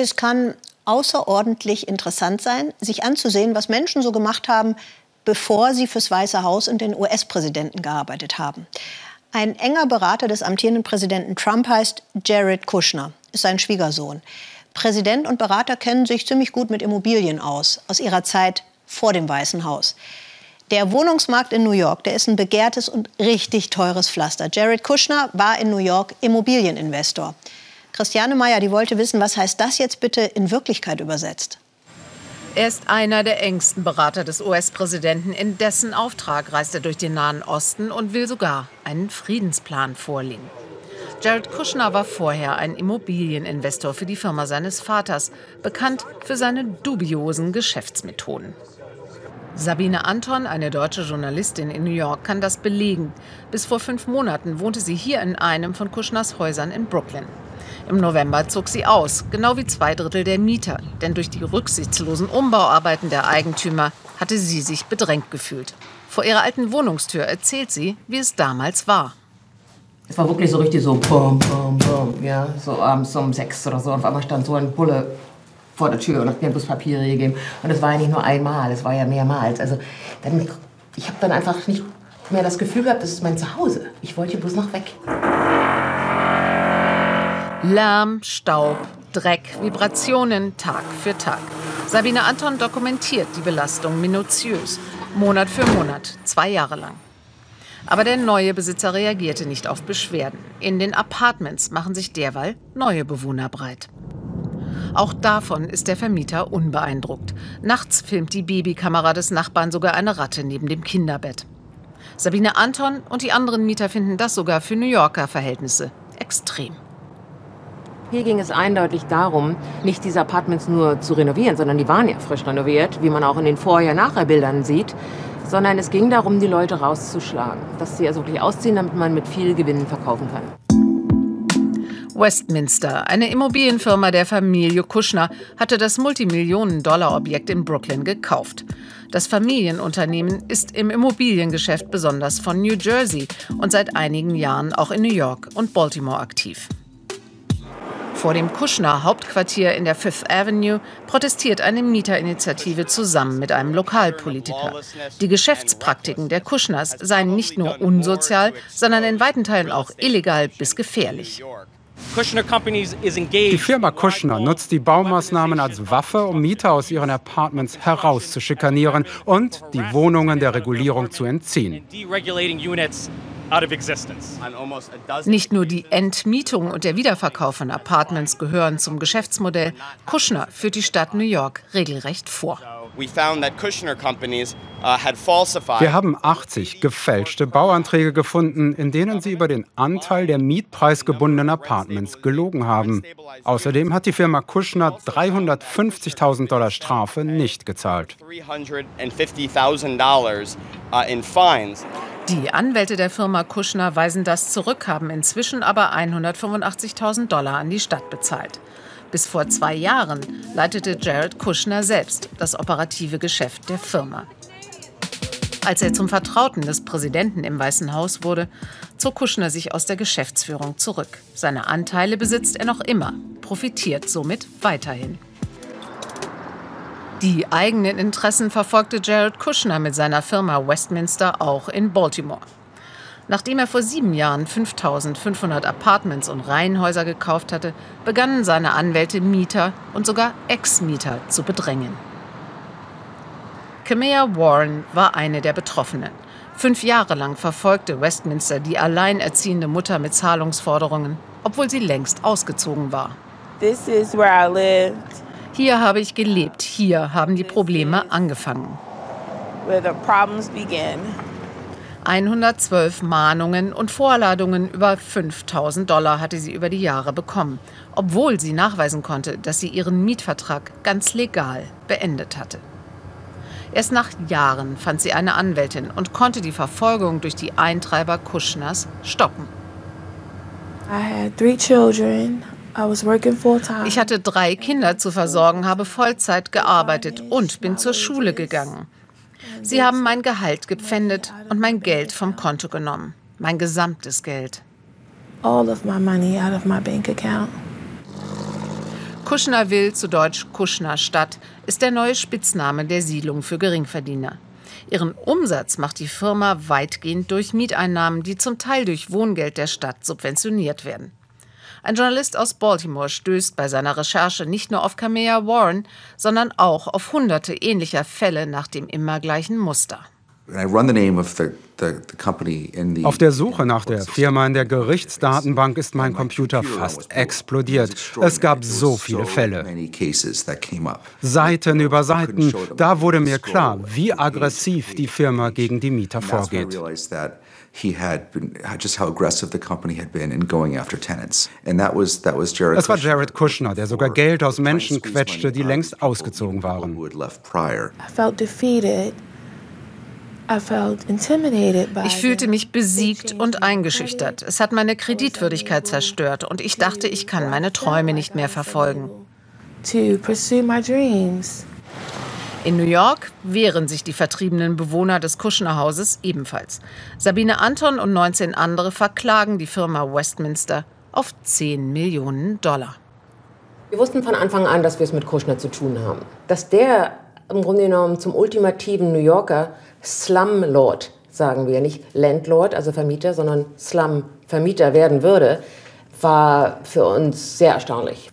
Es kann außerordentlich interessant sein, sich anzusehen, was Menschen so gemacht haben, bevor sie fürs Weiße Haus und den US-Präsidenten gearbeitet haben. Ein enger Berater des amtierenden Präsidenten Trump heißt Jared Kushner, ist sein Schwiegersohn. Präsident und Berater kennen sich ziemlich gut mit Immobilien aus, aus ihrer Zeit vor dem Weißen Haus. Der Wohnungsmarkt in New York, der ist ein begehrtes und richtig teures Pflaster. Jared Kushner war in New York Immobilieninvestor. Christiane Meyer, die wollte wissen, was heißt das jetzt bitte in Wirklichkeit übersetzt? Er ist einer der engsten Berater des US-Präsidenten. In dessen Auftrag reist er durch den Nahen Osten und will sogar einen Friedensplan vorlegen. Jared Kushner war vorher ein Immobilieninvestor für die Firma seines Vaters, bekannt für seine dubiosen Geschäftsmethoden. Sabine Anton, eine deutsche Journalistin in New York, kann das belegen. Bis vor fünf Monaten wohnte sie hier in einem von Kuschners Häusern in Brooklyn. Im November zog sie aus, genau wie zwei Drittel der Mieter. Denn durch die rücksichtslosen Umbauarbeiten der Eigentümer hatte sie sich bedrängt gefühlt. Vor ihrer alten Wohnungstür erzählt sie, wie es damals war. Es war wirklich so richtig so bum, bum, bum, ja, so abends um sechs oder so. Und auf einmal stand so ein Bulle vor der Tür und hat mir bloß Papiere gegeben. Und es war ja nicht nur einmal, es war ja mehrmals. Also dann, ich habe dann einfach nicht mehr das Gefühl gehabt, das ist mein Zuhause. Ich wollte bloß noch weg. Lärm, Staub, Dreck, Vibrationen Tag für Tag. Sabine Anton dokumentiert die Belastung minutiös, Monat für Monat, zwei Jahre lang. Aber der neue Besitzer reagierte nicht auf Beschwerden. In den Apartments machen sich derweil neue Bewohner breit. Auch davon ist der Vermieter unbeeindruckt. Nachts filmt die Babykamera des Nachbarn sogar eine Ratte neben dem Kinderbett. Sabine Anton und die anderen Mieter finden das sogar für New Yorker Verhältnisse extrem. Hier ging es eindeutig darum, nicht diese Apartments nur zu renovieren, sondern die waren ja frisch renoviert, wie man auch in den Vorher-Nachher-Bildern sieht, sondern es ging darum, die Leute rauszuschlagen, dass sie also wirklich ausziehen, damit man mit viel Gewinn verkaufen kann. Westminster, eine Immobilienfirma der Familie Kushner, hatte das Multimillionen-Dollar-Objekt in Brooklyn gekauft. Das Familienunternehmen ist im Immobiliengeschäft besonders von New Jersey und seit einigen Jahren auch in New York und Baltimore aktiv. Vor dem Kushner Hauptquartier in der Fifth Avenue protestiert eine Mieterinitiative zusammen mit einem Lokalpolitiker. Die Geschäftspraktiken der Kushners seien nicht nur unsozial, sondern in weiten Teilen auch illegal bis gefährlich. Die Firma Kushner nutzt die Baumaßnahmen als Waffe, um Mieter aus ihren Apartments herauszuschikanieren und die Wohnungen der Regulierung zu entziehen. Nicht nur die Entmietung und der Wiederverkauf von Apartments gehören zum Geschäftsmodell. Kushner führt die Stadt New York regelrecht vor. Uh, Wir haben 80 gefälschte Bauanträge gefunden, in denen sie über den Anteil der mietpreisgebundenen Apartments gelogen haben. Außerdem hat die Firma Kushner 350.000 Dollar Strafe nicht gezahlt. Die Anwälte der Firma Kushner weisen das zurück, haben inzwischen aber 185.000 Dollar an die Stadt bezahlt. Bis vor zwei Jahren leitete Jared Kushner selbst das operative Geschäft der Firma. Als er zum Vertrauten des Präsidenten im Weißen Haus wurde, zog Kushner sich aus der Geschäftsführung zurück. Seine Anteile besitzt er noch immer, profitiert somit weiterhin. Die eigenen Interessen verfolgte Jared Kushner mit seiner Firma Westminster auch in Baltimore. Nachdem er vor sieben Jahren 5500 Apartments und Reihenhäuser gekauft hatte, begannen seine Anwälte Mieter und sogar Ex-Mieter zu bedrängen. Kamea Warren war eine der Betroffenen. Fünf Jahre lang verfolgte Westminster die alleinerziehende Mutter mit Zahlungsforderungen, obwohl sie längst ausgezogen war. This is where I lived. Hier habe ich gelebt, hier haben die Probleme angefangen. 112 Mahnungen und Vorladungen über 5000 Dollar hatte sie über die Jahre bekommen, obwohl sie nachweisen konnte, dass sie ihren Mietvertrag ganz legal beendet hatte. Erst nach Jahren fand sie eine Anwältin und konnte die Verfolgung durch die Eintreiber Kuschners stoppen. I had three children. Ich hatte drei Kinder zu versorgen, habe Vollzeit gearbeitet und bin zur Schule gegangen. Sie haben mein Gehalt gepfändet und mein Geld vom Konto genommen. Mein gesamtes Geld. Kushnerville, zu Deutsch Kushnerstadt, ist der neue Spitzname der Siedlung für Geringverdiener. Ihren Umsatz macht die Firma weitgehend durch Mieteinnahmen, die zum Teil durch Wohngeld der Stadt subventioniert werden. Ein Journalist aus Baltimore stößt bei seiner Recherche nicht nur auf Kamea Warren, sondern auch auf hunderte ähnlicher Fälle nach dem immer gleichen Muster. Auf der Suche nach der Firma in der Gerichtsdatenbank ist mein Computer fast explodiert. Es gab so viele Fälle. Seiten über Seiten. Da wurde mir klar, wie aggressiv die Firma gegen die Mieter vorgeht. Es war Jared Kushner, der sogar Geld aus Menschen quetschte, die längst ausgezogen waren. I felt defeated. Ich fühlte mich besiegt und eingeschüchtert. Es hat meine Kreditwürdigkeit zerstört und ich dachte, ich kann meine Träume nicht mehr verfolgen. In New York wehren sich die vertriebenen Bewohner des Kushner Hauses ebenfalls. Sabine Anton und 19 andere verklagen die Firma Westminster auf 10 Millionen Dollar. Wir wussten von Anfang an, dass wir es mit Kushner zu tun haben. Dass der im Grunde genommen zum ultimativen New Yorker Slumlord, sagen wir, nicht Landlord, also Vermieter, sondern Slum-Vermieter werden würde, war für uns sehr erstaunlich.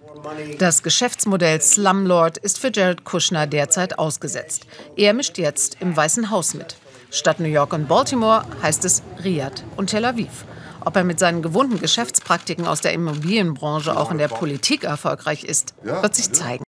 Das Geschäftsmodell Slumlord ist für Jared Kushner derzeit ausgesetzt. Er mischt jetzt im Weißen Haus mit. Statt New York und Baltimore heißt es Riyadh und Tel Aviv. Ob er mit seinen gewohnten Geschäftspraktiken aus der Immobilienbranche auch in der Politik erfolgreich ist, wird sich zeigen.